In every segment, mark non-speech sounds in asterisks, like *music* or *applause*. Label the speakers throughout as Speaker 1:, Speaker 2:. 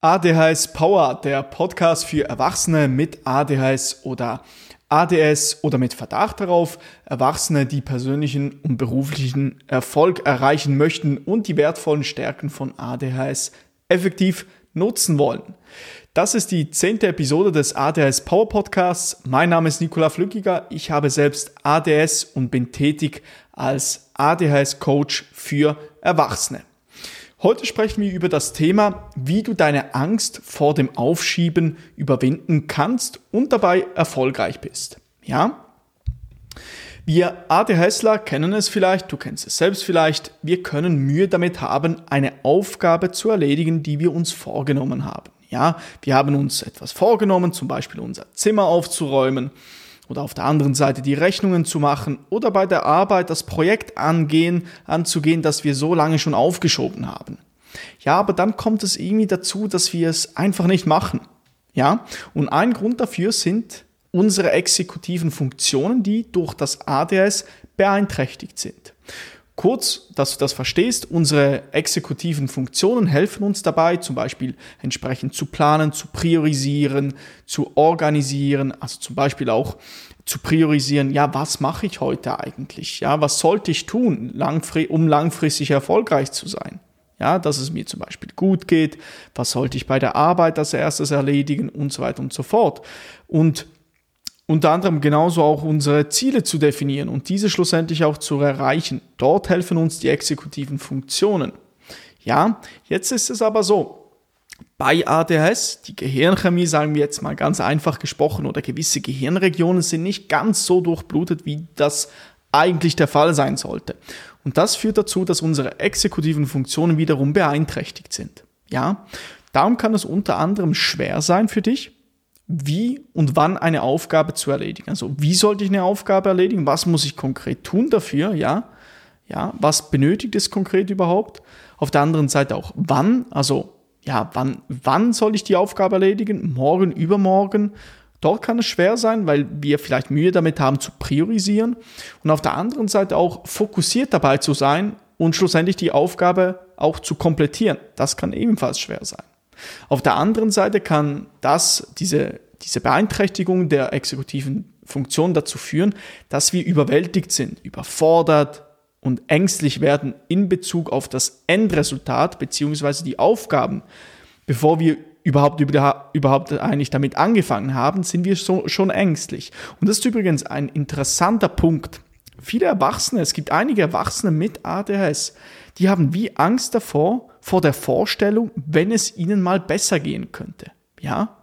Speaker 1: ADHS Power, der Podcast für Erwachsene mit ADHS oder ADS oder mit Verdacht darauf, Erwachsene, die persönlichen und beruflichen Erfolg erreichen möchten und die wertvollen Stärken von ADHS effektiv nutzen wollen. Das ist die zehnte Episode des ADHS Power Podcasts. Mein Name ist Nikola Flückiger. Ich habe selbst ADS und bin tätig als ADHS Coach für Erwachsene. Heute sprechen wir über das Thema, wie du deine Angst vor dem Aufschieben überwinden kannst und dabei erfolgreich bist. Ja? Wir ADHSler kennen es vielleicht, du kennst es selbst vielleicht, wir können Mühe damit haben, eine Aufgabe zu erledigen, die wir uns vorgenommen haben. Ja, wir haben uns etwas vorgenommen, zum Beispiel unser Zimmer aufzuräumen oder auf der anderen Seite die Rechnungen zu machen oder bei der Arbeit das Projekt angehen, anzugehen, das wir so lange schon aufgeschoben haben. Ja, aber dann kommt es irgendwie dazu, dass wir es einfach nicht machen. Ja, und ein Grund dafür sind unsere exekutiven Funktionen, die durch das ADS beeinträchtigt sind. Kurz, dass du das verstehst, unsere exekutiven Funktionen helfen uns dabei, zum Beispiel entsprechend zu planen, zu priorisieren, zu organisieren, also zum Beispiel auch zu priorisieren, ja, was mache ich heute eigentlich? Ja, was sollte ich tun, um langfristig erfolgreich zu sein? Ja, dass es mir zum Beispiel gut geht, was sollte ich bei der Arbeit als erstes erledigen und so weiter und so fort. Und unter anderem genauso auch unsere Ziele zu definieren und diese schlussendlich auch zu erreichen. Dort helfen uns die exekutiven Funktionen. Ja, jetzt ist es aber so, bei ADHS, die Gehirnchemie, sagen wir jetzt mal ganz einfach gesprochen, oder gewisse Gehirnregionen sind nicht ganz so durchblutet, wie das eigentlich der Fall sein sollte. Und das führt dazu, dass unsere exekutiven Funktionen wiederum beeinträchtigt sind. Ja, darum kann es unter anderem schwer sein für dich, wie und wann eine Aufgabe zu erledigen. Also wie sollte ich eine Aufgabe erledigen? Was muss ich konkret tun dafür? Ja, ja, was benötigt es konkret überhaupt? Auf der anderen Seite auch wann, also ja, wann, wann soll ich die Aufgabe erledigen? Morgen, übermorgen? Dort kann es schwer sein, weil wir vielleicht Mühe damit haben zu priorisieren und auf der anderen Seite auch fokussiert dabei zu sein und schlussendlich die Aufgabe auch zu komplettieren. Das kann ebenfalls schwer sein. Auf der anderen Seite kann das, diese, diese Beeinträchtigung der exekutiven Funktion dazu führen, dass wir überwältigt sind, überfordert und ängstlich werden in Bezug auf das Endresultat beziehungsweise die Aufgaben. Bevor wir überhaupt, überhaupt eigentlich damit angefangen haben, sind wir so, schon ängstlich. Und das ist übrigens ein interessanter Punkt. Viele Erwachsene, es gibt einige Erwachsene mit ADHS, die haben wie Angst davor, vor der Vorstellung, wenn es ihnen mal besser gehen könnte. Ja?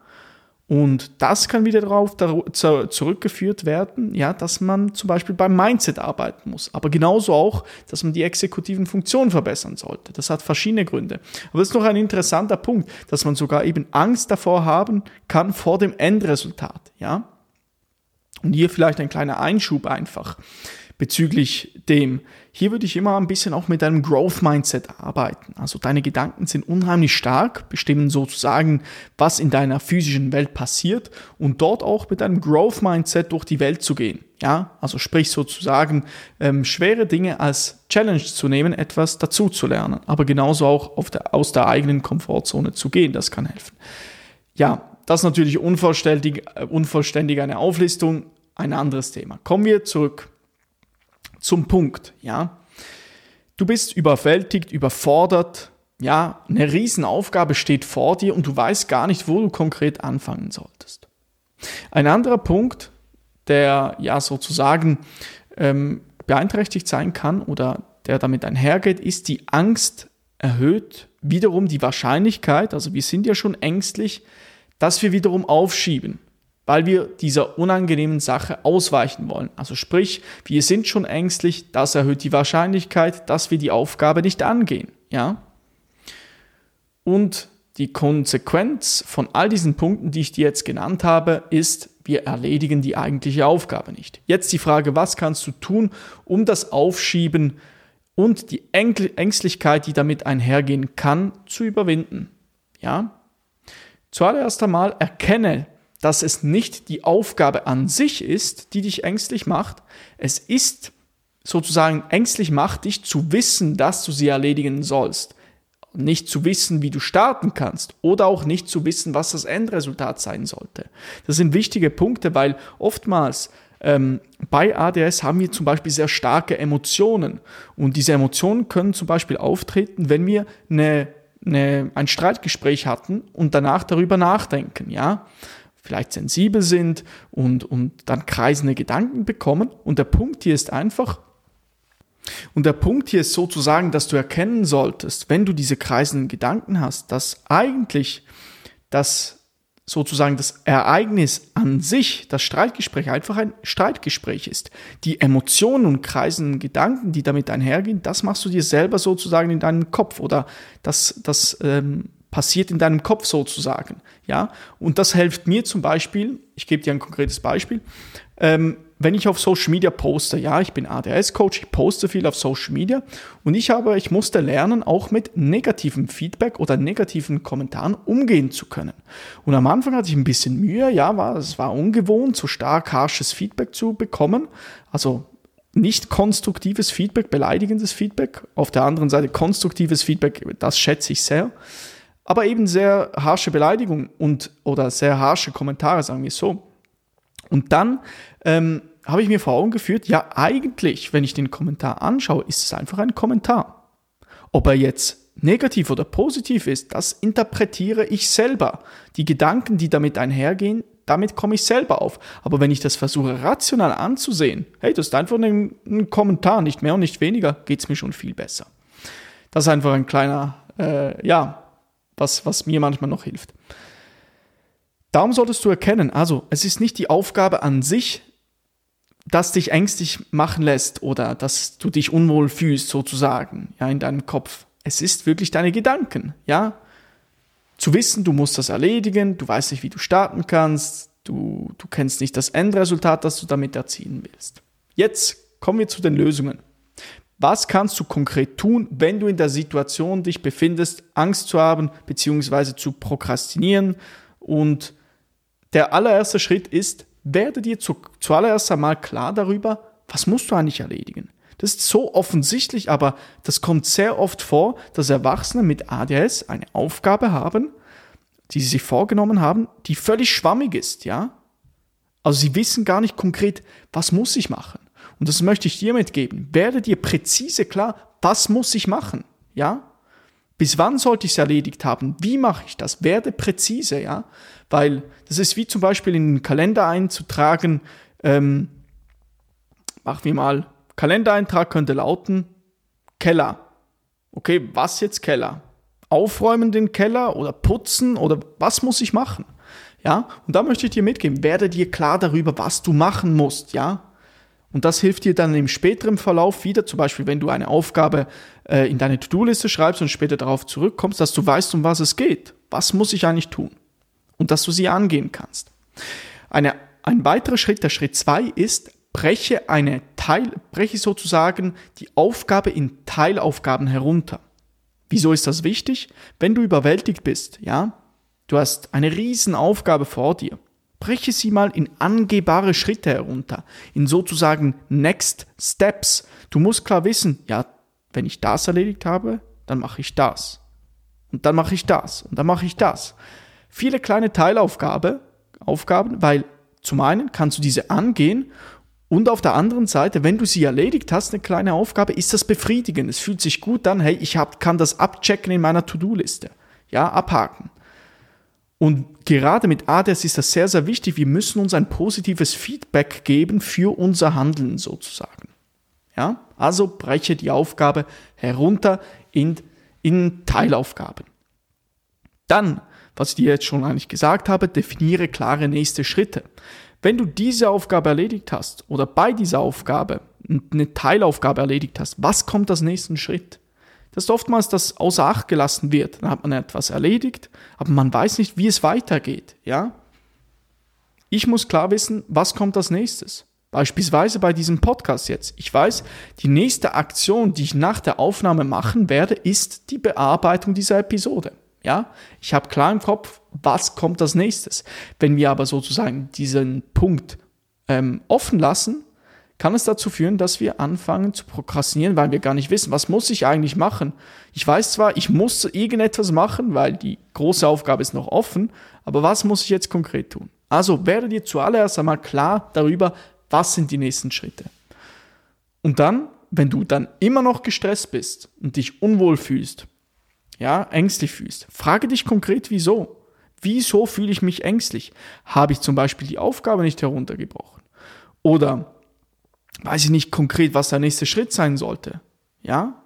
Speaker 1: Und das kann wieder darauf zurückgeführt werden, ja, dass man zum Beispiel beim Mindset arbeiten muss. Aber genauso auch, dass man die exekutiven Funktionen verbessern sollte. Das hat verschiedene Gründe. Aber das ist noch ein interessanter Punkt, dass man sogar eben Angst davor haben kann vor dem Endresultat, ja. Und hier vielleicht ein kleiner Einschub einfach bezüglich dem. Hier würde ich immer ein bisschen auch mit einem Growth Mindset arbeiten. Also deine Gedanken sind unheimlich stark, bestimmen sozusagen, was in deiner physischen Welt passiert und dort auch mit einem Growth Mindset durch die Welt zu gehen. Ja, also sprich sozusagen ähm, schwere Dinge als Challenge zu nehmen, etwas dazu zu lernen, aber genauso auch der, aus der eigenen Komfortzone zu gehen. Das kann helfen. Ja, das ist natürlich unvollständig, äh, unvollständig eine Auflistung, ein anderes Thema. Kommen wir zurück zum Punkt, ja. Du bist überwältigt, überfordert, ja, eine Riesenaufgabe steht vor dir und du weißt gar nicht, wo du konkret anfangen solltest. Ein anderer Punkt, der ja sozusagen ähm, beeinträchtigt sein kann oder der damit einhergeht, ist die Angst erhöht wiederum die Wahrscheinlichkeit, also wir sind ja schon ängstlich, dass wir wiederum aufschieben weil wir dieser unangenehmen Sache ausweichen wollen. Also sprich, wir sind schon ängstlich, das erhöht die Wahrscheinlichkeit, dass wir die Aufgabe nicht angehen, ja? Und die Konsequenz von all diesen Punkten, die ich dir jetzt genannt habe, ist, wir erledigen die eigentliche Aufgabe nicht. Jetzt die Frage, was kannst du tun, um das Aufschieben und die Ängstlichkeit, die damit einhergehen kann, zu überwinden? Ja? Zuallererst einmal erkenne dass es nicht die Aufgabe an sich ist, die dich ängstlich macht. Es ist sozusagen ängstlich macht dich zu wissen, dass du sie erledigen sollst. nicht zu wissen, wie du starten kannst oder auch nicht zu wissen, was das Endresultat sein sollte. Das sind wichtige Punkte, weil oftmals ähm, bei ADS haben wir zum Beispiel sehr starke Emotionen und diese Emotionen können zum Beispiel auftreten, wenn wir eine, eine, ein Streitgespräch hatten und danach darüber nachdenken, ja vielleicht sensibel sind und, und dann kreisende Gedanken bekommen. Und der Punkt hier ist einfach, und der Punkt hier ist sozusagen, dass du erkennen solltest, wenn du diese kreisenden Gedanken hast, dass eigentlich das sozusagen das Ereignis an sich, das Streitgespräch, einfach ein Streitgespräch ist. Die Emotionen und kreisenden Gedanken, die damit einhergehen, das machst du dir selber sozusagen in deinem Kopf oder das, das ähm, passiert in deinem Kopf sozusagen. Ja, und das hilft mir zum Beispiel, ich gebe dir ein konkretes Beispiel, ähm, wenn ich auf Social Media poste, ja, ich bin ADS-Coach, ich poste viel auf Social Media und ich habe, ich musste lernen, auch mit negativem Feedback oder negativen Kommentaren umgehen zu können. Und am Anfang hatte ich ein bisschen Mühe, ja, war, es war ungewohnt, so stark harsches Feedback zu bekommen. Also nicht konstruktives Feedback, beleidigendes Feedback. Auf der anderen Seite konstruktives Feedback, das schätze ich sehr. Aber eben sehr harsche Beleidigung und oder sehr harsche Kommentare, sagen wir so. Und dann ähm, habe ich mir vor Augen geführt, ja eigentlich, wenn ich den Kommentar anschaue, ist es einfach ein Kommentar. Ob er jetzt negativ oder positiv ist, das interpretiere ich selber. Die Gedanken, die damit einhergehen, damit komme ich selber auf. Aber wenn ich das versuche rational anzusehen, hey, das ist einfach ein, ein Kommentar, nicht mehr und nicht weniger, geht es mir schon viel besser. Das ist einfach ein kleiner, äh, ja, was, was mir manchmal noch hilft. Darum solltest du erkennen, also es ist nicht die Aufgabe an sich, das dich ängstlich machen lässt oder dass du dich unwohl fühlst sozusagen, ja, in deinem Kopf. Es ist wirklich deine Gedanken, ja. Zu wissen, du musst das erledigen, du weißt nicht, wie du starten kannst, du, du kennst nicht das Endresultat, das du damit erzielen willst. Jetzt kommen wir zu den Lösungen. Was kannst du konkret tun, wenn du in der Situation dich befindest, Angst zu haben, beziehungsweise zu prokrastinieren und der allererste Schritt ist, werde dir zu, zuallererst einmal klar darüber, was musst du eigentlich erledigen. Das ist so offensichtlich, aber das kommt sehr oft vor, dass Erwachsene mit ADS eine Aufgabe haben, die sie sich vorgenommen haben, die völlig schwammig ist, ja? Also sie wissen gar nicht konkret, was muss ich machen. Und das möchte ich dir mitgeben. Werde dir präzise klar, was muss ich machen, ja? Bis wann sollte ich es erledigt haben? Wie mache ich das? Werde präzise, ja? Weil das ist wie zum Beispiel in den Kalender einzutragen, ähm, machen wir mal, Kalendereintrag könnte lauten, Keller. Okay, was jetzt Keller? Aufräumen den Keller oder putzen oder was muss ich machen? Ja, und da möchte ich dir mitgeben, werde dir klar darüber, was du machen musst, ja? Und das hilft dir dann im späteren Verlauf wieder, zum Beispiel wenn du eine Aufgabe äh, in deine To-Do-Liste schreibst und später darauf zurückkommst, dass du weißt, um was es geht. Was muss ich eigentlich tun? Und dass du sie angehen kannst. Eine, ein weiterer Schritt, der Schritt zwei ist, breche eine Teil, breche sozusagen die Aufgabe in Teilaufgaben herunter. Wieso ist das wichtig? Wenn du überwältigt bist, ja, du hast eine riesen Aufgabe vor dir breche sie mal in angehbare Schritte herunter, in sozusagen Next Steps. Du musst klar wissen, ja, wenn ich das erledigt habe, dann mache ich das. Und dann mache ich das. Und dann mache ich das. Viele kleine Teilaufgaben, Aufgaben, weil zum einen kannst du diese angehen und auf der anderen Seite, wenn du sie erledigt hast, eine kleine Aufgabe, ist das befriedigend. Es fühlt sich gut an, hey, ich hab, kann das abchecken in meiner To-Do-Liste. Ja, abhaken. Und gerade mit ADS ist das sehr, sehr wichtig. Wir müssen uns ein positives Feedback geben für unser Handeln sozusagen. Ja? Also breche die Aufgabe herunter in, in Teilaufgaben. Dann, was ich dir jetzt schon eigentlich gesagt habe, definiere klare nächste Schritte. Wenn du diese Aufgabe erledigt hast oder bei dieser Aufgabe eine Teilaufgabe erledigt hast, was kommt als nächsten Schritt? Das ist oftmals, dass außer Acht gelassen wird. Dann hat man etwas erledigt, aber man weiß nicht, wie es weitergeht. Ja? Ich muss klar wissen, was kommt als nächstes. Beispielsweise bei diesem Podcast jetzt. Ich weiß, die nächste Aktion, die ich nach der Aufnahme machen werde, ist die Bearbeitung dieser Episode. Ja, ich habe klar im Kopf, was kommt als nächstes. Wenn wir aber sozusagen diesen Punkt ähm, offen lassen, kann es dazu führen, dass wir anfangen zu prokrastinieren, weil wir gar nicht wissen, was muss ich eigentlich machen. Ich weiß zwar, ich muss irgendetwas machen, weil die große Aufgabe ist noch offen, aber was muss ich jetzt konkret tun? Also werde dir zuallererst einmal klar darüber, was sind die nächsten Schritte. Und dann, wenn du dann immer noch gestresst bist und dich unwohl fühlst, ja, ängstlich fühlst, frage dich konkret, wieso. Wieso fühle ich mich ängstlich? Habe ich zum Beispiel die Aufgabe nicht heruntergebrochen? Oder weiß ich nicht konkret, was der nächste Schritt sein sollte. Ja?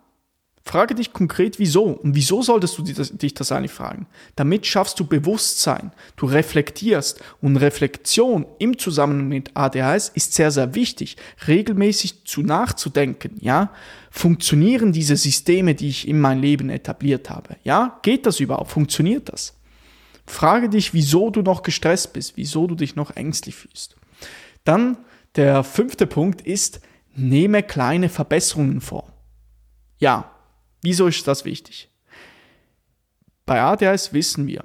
Speaker 1: Frage dich konkret, wieso. Und wieso solltest du dich das eigentlich fragen? Damit schaffst du Bewusstsein, du reflektierst. Und Reflexion im Zusammenhang mit ADHS ist sehr, sehr wichtig, regelmäßig zu nachzudenken. Ja? Funktionieren diese Systeme, die ich in mein Leben etabliert habe? Ja? Geht das überhaupt? Funktioniert das? Frage dich, wieso du noch gestresst bist, wieso du dich noch ängstlich fühlst. Dann der fünfte Punkt ist, nehme kleine Verbesserungen vor. Ja, wieso ist das wichtig? Bei ADHS wissen wir,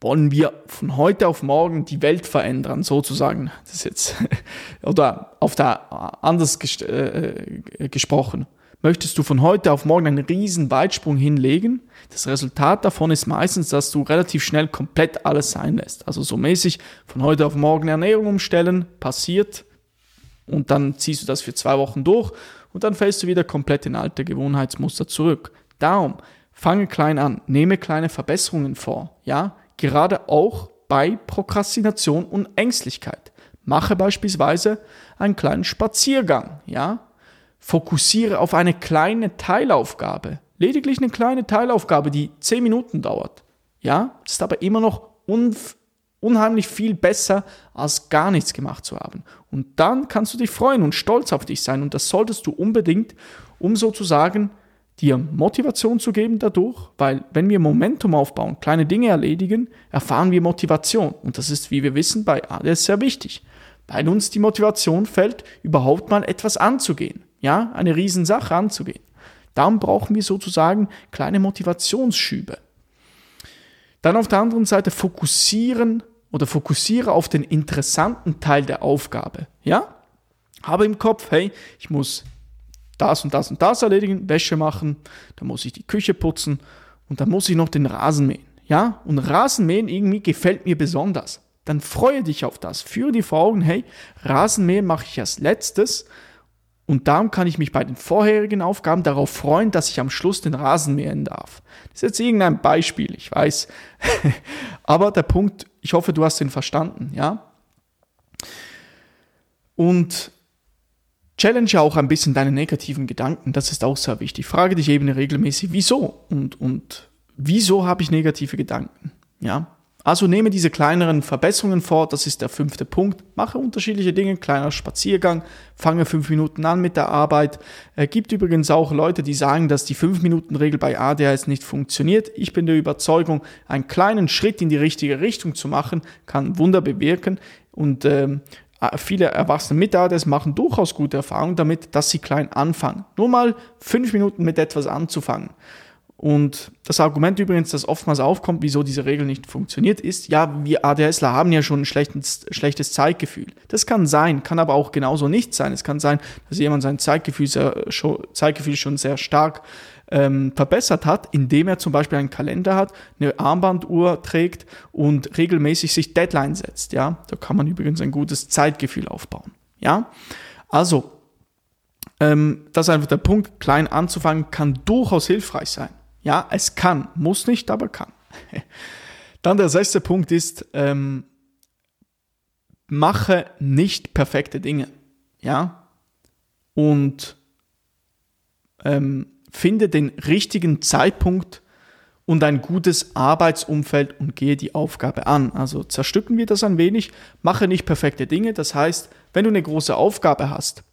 Speaker 1: wollen wir von heute auf morgen die Welt verändern, sozusagen, das ist jetzt, *laughs* oder auf der anders ges äh, äh, gesprochen. Möchtest du von heute auf morgen einen riesen Weitsprung hinlegen? Das Resultat davon ist meistens, dass du relativ schnell komplett alles sein lässt. Also so mäßig von heute auf morgen Ernährung umstellen, passiert und dann ziehst du das für zwei Wochen durch und dann fällst du wieder komplett in alte Gewohnheitsmuster zurück. Darum, fange klein an, nehme kleine Verbesserungen vor, ja? Gerade auch bei Prokrastination und Ängstlichkeit. Mache beispielsweise einen kleinen Spaziergang, ja? Fokussiere auf eine kleine Teilaufgabe. Lediglich eine kleine Teilaufgabe, die 10 Minuten dauert. Ja, ist aber immer noch unheimlich viel besser, als gar nichts gemacht zu haben. Und dann kannst du dich freuen und stolz auf dich sein. Und das solltest du unbedingt, um sozusagen dir Motivation zu geben dadurch, weil wenn wir Momentum aufbauen, kleine Dinge erledigen, erfahren wir Motivation. Und das ist, wie wir wissen, bei ADS sehr wichtig, weil uns die Motivation fällt, überhaupt mal etwas anzugehen ja, eine Riesensache anzugehen. Darum brauchen wir sozusagen kleine Motivationsschübe. Dann auf der anderen Seite fokussieren oder fokussiere auf den interessanten Teil der Aufgabe. Ja? Habe im Kopf, hey, ich muss das und das und das erledigen, Wäsche machen, dann muss ich die Küche putzen und dann muss ich noch den Rasen mähen. Ja? Und Rasenmähen irgendwie gefällt mir besonders. Dann freue dich auf das. Führe dir vor Augen, hey, Rasenmähen mache ich als letztes und darum kann ich mich bei den vorherigen Aufgaben darauf freuen, dass ich am Schluss den Rasen mähen darf. Das ist jetzt irgendein Beispiel, ich weiß. *laughs* Aber der Punkt, ich hoffe, du hast ihn verstanden, ja? Und challenge auch ein bisschen deine negativen Gedanken, das ist auch sehr wichtig. Frage dich eben regelmäßig, wieso? Und, und wieso habe ich negative Gedanken? Ja? Also nehme diese kleineren Verbesserungen vor, das ist der fünfte Punkt. Mache unterschiedliche Dinge, kleiner Spaziergang, fange fünf Minuten an mit der Arbeit. Es gibt übrigens auch Leute, die sagen, dass die fünf Minuten Regel bei ADHS nicht funktioniert. Ich bin der Überzeugung, einen kleinen Schritt in die richtige Richtung zu machen, kann Wunder bewirken und ähm, viele Erwachsene mit ADHS machen durchaus gute Erfahrungen damit, dass sie klein anfangen. Nur mal fünf Minuten mit etwas anzufangen. Und das Argument übrigens, das oftmals aufkommt, wieso diese Regel nicht funktioniert, ist, ja, wir ADHSler haben ja schon ein schlechtes, schlechtes Zeitgefühl. Das kann sein, kann aber auch genauso nicht sein. Es kann sein, dass jemand sein Zeitgefühl, sehr, schon, Zeitgefühl schon sehr stark ähm, verbessert hat, indem er zum Beispiel einen Kalender hat, eine Armbanduhr trägt und regelmäßig sich Deadline setzt. Ja, da kann man übrigens ein gutes Zeitgefühl aufbauen. Ja, also ähm, das ist einfach der Punkt. Klein anzufangen kann durchaus hilfreich sein. Ja, es kann, muss nicht, aber kann. *laughs* Dann der sechste Punkt ist, ähm, mache nicht perfekte Dinge. Ja, und ähm, finde den richtigen Zeitpunkt und ein gutes Arbeitsumfeld und gehe die Aufgabe an. Also zerstücken wir das ein wenig, mache nicht perfekte Dinge. Das heißt, wenn du eine große Aufgabe hast,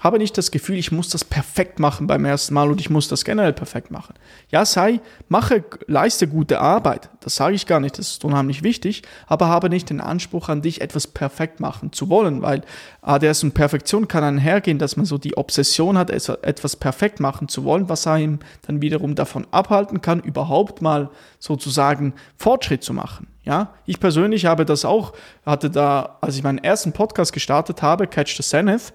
Speaker 1: habe nicht das Gefühl, ich muss das perfekt machen beim ersten Mal und ich muss das generell perfekt machen. Ja, sei, mache, leiste gute Arbeit. Das sage ich gar nicht, das ist unheimlich wichtig, aber habe nicht den Anspruch an dich, etwas perfekt machen zu wollen, weil ADS und Perfektion kann einhergehen, dass man so die Obsession hat, etwas perfekt machen zu wollen, was einem dann wiederum davon abhalten kann, überhaupt mal sozusagen Fortschritt zu machen. Ja, ich persönlich habe das auch, hatte da, als ich meinen ersten Podcast gestartet habe, Catch the Zenith,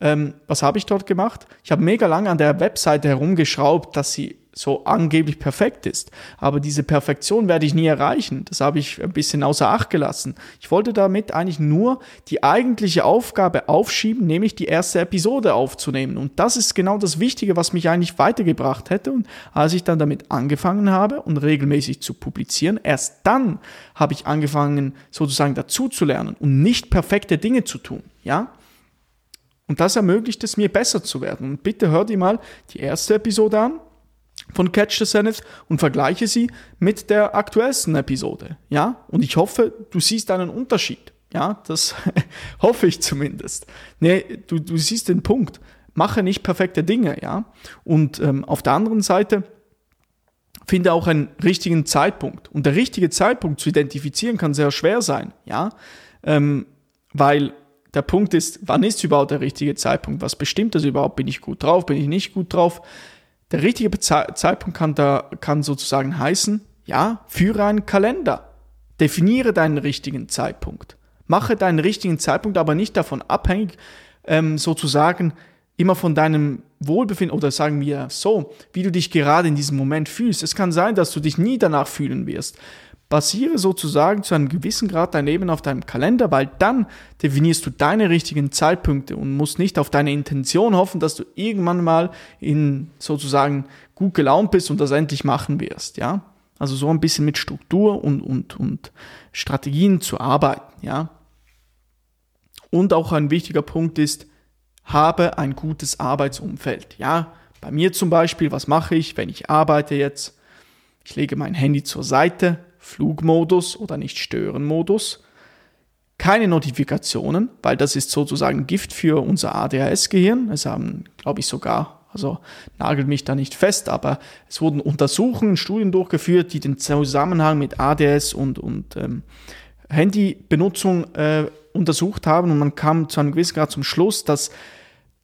Speaker 1: ähm, was habe ich dort gemacht? Ich habe mega lange an der Webseite herumgeschraubt, dass sie so angeblich perfekt ist. Aber diese Perfektion werde ich nie erreichen. Das habe ich ein bisschen außer Acht gelassen. Ich wollte damit eigentlich nur die eigentliche Aufgabe aufschieben, nämlich die erste Episode aufzunehmen. Und das ist genau das Wichtige, was mich eigentlich weitergebracht hätte. Und als ich dann damit angefangen habe und regelmäßig zu publizieren, erst dann habe ich angefangen, sozusagen dazu zu lernen und nicht perfekte Dinge zu tun. Ja? Und das ermöglicht es mir besser zu werden. Und bitte hör dir mal die erste Episode an von Catch the Zenith und vergleiche sie mit der aktuellsten Episode. Ja? Und ich hoffe, du siehst einen Unterschied. Ja, das *laughs* hoffe ich zumindest. Nee, du, du siehst den Punkt. Mache nicht perfekte Dinge, ja. Und ähm, auf der anderen Seite finde auch einen richtigen Zeitpunkt. Und der richtige Zeitpunkt zu identifizieren kann sehr schwer sein, ja. Ähm, weil der Punkt ist, wann ist überhaupt der richtige Zeitpunkt? Was bestimmt das überhaupt? Bin ich gut drauf? Bin ich nicht gut drauf? Der richtige Zeitpunkt kann da, kann sozusagen heißen, ja, führe einen Kalender. Definiere deinen richtigen Zeitpunkt. Mache deinen richtigen Zeitpunkt aber nicht davon abhängig, ähm, sozusagen immer von deinem Wohlbefinden oder sagen wir so, wie du dich gerade in diesem Moment fühlst. Es kann sein, dass du dich nie danach fühlen wirst basiere sozusagen zu einem gewissen Grad dein Leben auf deinem Kalender, weil dann definierst du deine richtigen Zeitpunkte und musst nicht auf deine Intention hoffen, dass du irgendwann mal in sozusagen gut gelaunt bist und das endlich machen wirst, ja. Also so ein bisschen mit Struktur und, und, und Strategien zu arbeiten, ja. Und auch ein wichtiger Punkt ist, habe ein gutes Arbeitsumfeld, ja. Bei mir zum Beispiel, was mache ich, wenn ich arbeite jetzt? Ich lege mein Handy zur Seite, Flugmodus oder nicht stören Modus. Keine Notifikationen, weil das ist sozusagen Gift für unser ADHS-Gehirn. Es haben, glaube ich, sogar, also nagelt mich da nicht fest, aber es wurden Untersuchungen, Studien durchgeführt, die den Zusammenhang mit ADS und, und ähm, Handybenutzung äh, untersucht haben und man kam zu einem gewissen Grad zum Schluss, dass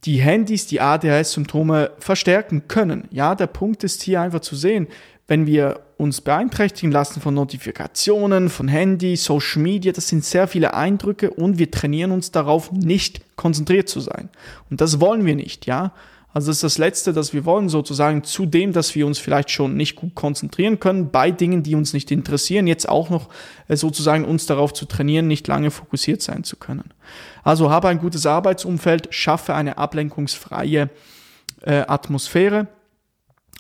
Speaker 1: die Handys die ADHS-Symptome verstärken können. Ja, der Punkt ist hier einfach zu sehen, wenn wir uns beeinträchtigen lassen von Notifikationen, von Handy, Social Media, das sind sehr viele Eindrücke und wir trainieren uns darauf, nicht konzentriert zu sein. Und das wollen wir nicht, ja. Also das ist das Letzte, das wir wollen, sozusagen zu dem, dass wir uns vielleicht schon nicht gut konzentrieren können bei Dingen, die uns nicht interessieren, jetzt auch noch äh, sozusagen uns darauf zu trainieren, nicht lange fokussiert sein zu können. Also habe ein gutes Arbeitsumfeld, schaffe eine ablenkungsfreie äh, Atmosphäre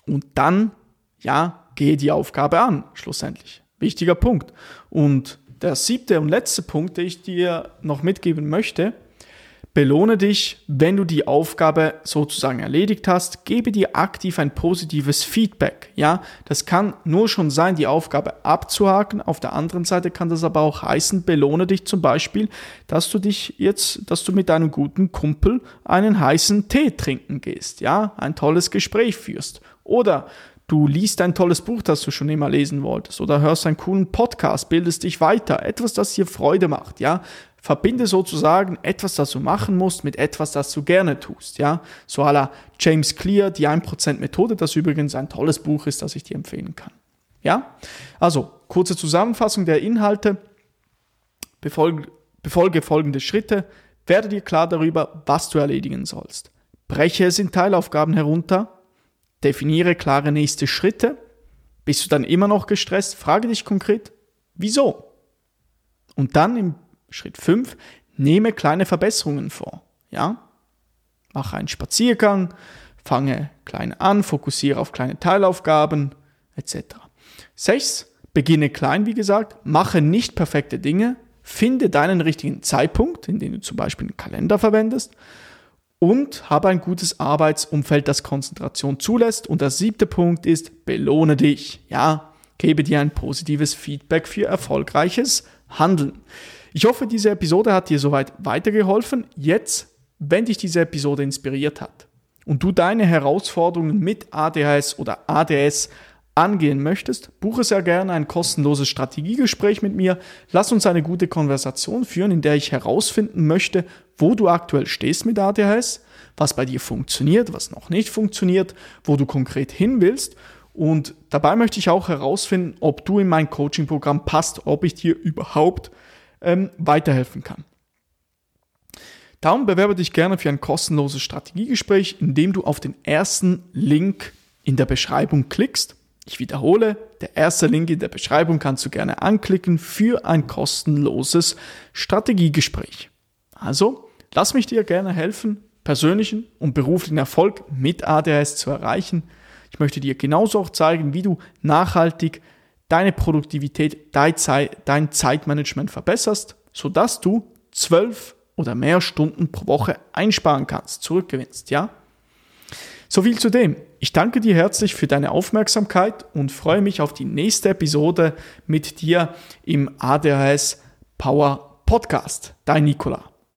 Speaker 1: und dann ja, gehe die Aufgabe an, schlussendlich. Wichtiger Punkt. Und der siebte und letzte Punkt, den ich dir noch mitgeben möchte, belohne dich, wenn du die Aufgabe sozusagen erledigt hast, gebe dir aktiv ein positives Feedback. Ja, das kann nur schon sein, die Aufgabe abzuhaken. Auf der anderen Seite kann das aber auch heißen, belohne dich zum Beispiel, dass du dich jetzt, dass du mit deinem guten Kumpel einen heißen Tee trinken gehst. Ja, ein tolles Gespräch führst. Oder Du liest ein tolles Buch, das du schon immer lesen wolltest, oder hörst einen coolen Podcast, bildest dich weiter, etwas, das dir Freude macht, ja. Verbinde sozusagen etwas, das du machen musst, mit etwas, das du gerne tust, ja. So à la James Clear, die 1% Methode, das übrigens ein tolles Buch ist, das ich dir empfehlen kann. Ja? Also, kurze Zusammenfassung der Inhalte. Befolge, befolge folgende Schritte. Werde dir klar darüber, was du erledigen sollst. Breche es in Teilaufgaben herunter. Definiere klare nächste Schritte. Bist du dann immer noch gestresst? Frage dich konkret, wieso? Und dann im Schritt 5, nehme kleine Verbesserungen vor. Ja? Mache einen Spaziergang, fange klein an, fokussiere auf kleine Teilaufgaben, etc. 6. Beginne klein, wie gesagt, mache nicht perfekte Dinge, finde deinen richtigen Zeitpunkt, in dem du zum Beispiel einen Kalender verwendest und habe ein gutes Arbeitsumfeld, das Konzentration zulässt. Und der siebte Punkt ist, belohne dich. Ja, gebe dir ein positives Feedback für erfolgreiches Handeln. Ich hoffe, diese Episode hat dir soweit weitergeholfen. Jetzt, wenn dich diese Episode inspiriert hat und du deine Herausforderungen mit ADHS oder ADS angehen möchtest, buche sehr gerne ein kostenloses Strategiegespräch mit mir. Lass uns eine gute Konversation führen, in der ich herausfinden möchte, wo du aktuell stehst mit ADHS, was bei dir funktioniert, was noch nicht funktioniert, wo du konkret hin willst Und dabei möchte ich auch herausfinden, ob du in mein Coaching-Programm passt, ob ich dir überhaupt ähm, weiterhelfen kann. Darum bewerbe dich gerne für ein kostenloses Strategiegespräch, indem du auf den ersten Link in der Beschreibung klickst. Ich wiederhole, der erste Link in der Beschreibung kannst du gerne anklicken für ein kostenloses Strategiegespräch. Also, lass mich dir gerne helfen, persönlichen und beruflichen Erfolg mit ADHS zu erreichen. Ich möchte dir genauso auch zeigen, wie du nachhaltig deine Produktivität, dein Zeitmanagement verbesserst, sodass du zwölf oder mehr Stunden pro Woche einsparen kannst, zurückgewinnst, ja? So viel zu dem. Ich danke dir herzlich für deine Aufmerksamkeit und freue mich auf die nächste Episode mit dir im ADHS Power Podcast. Dein Nikola.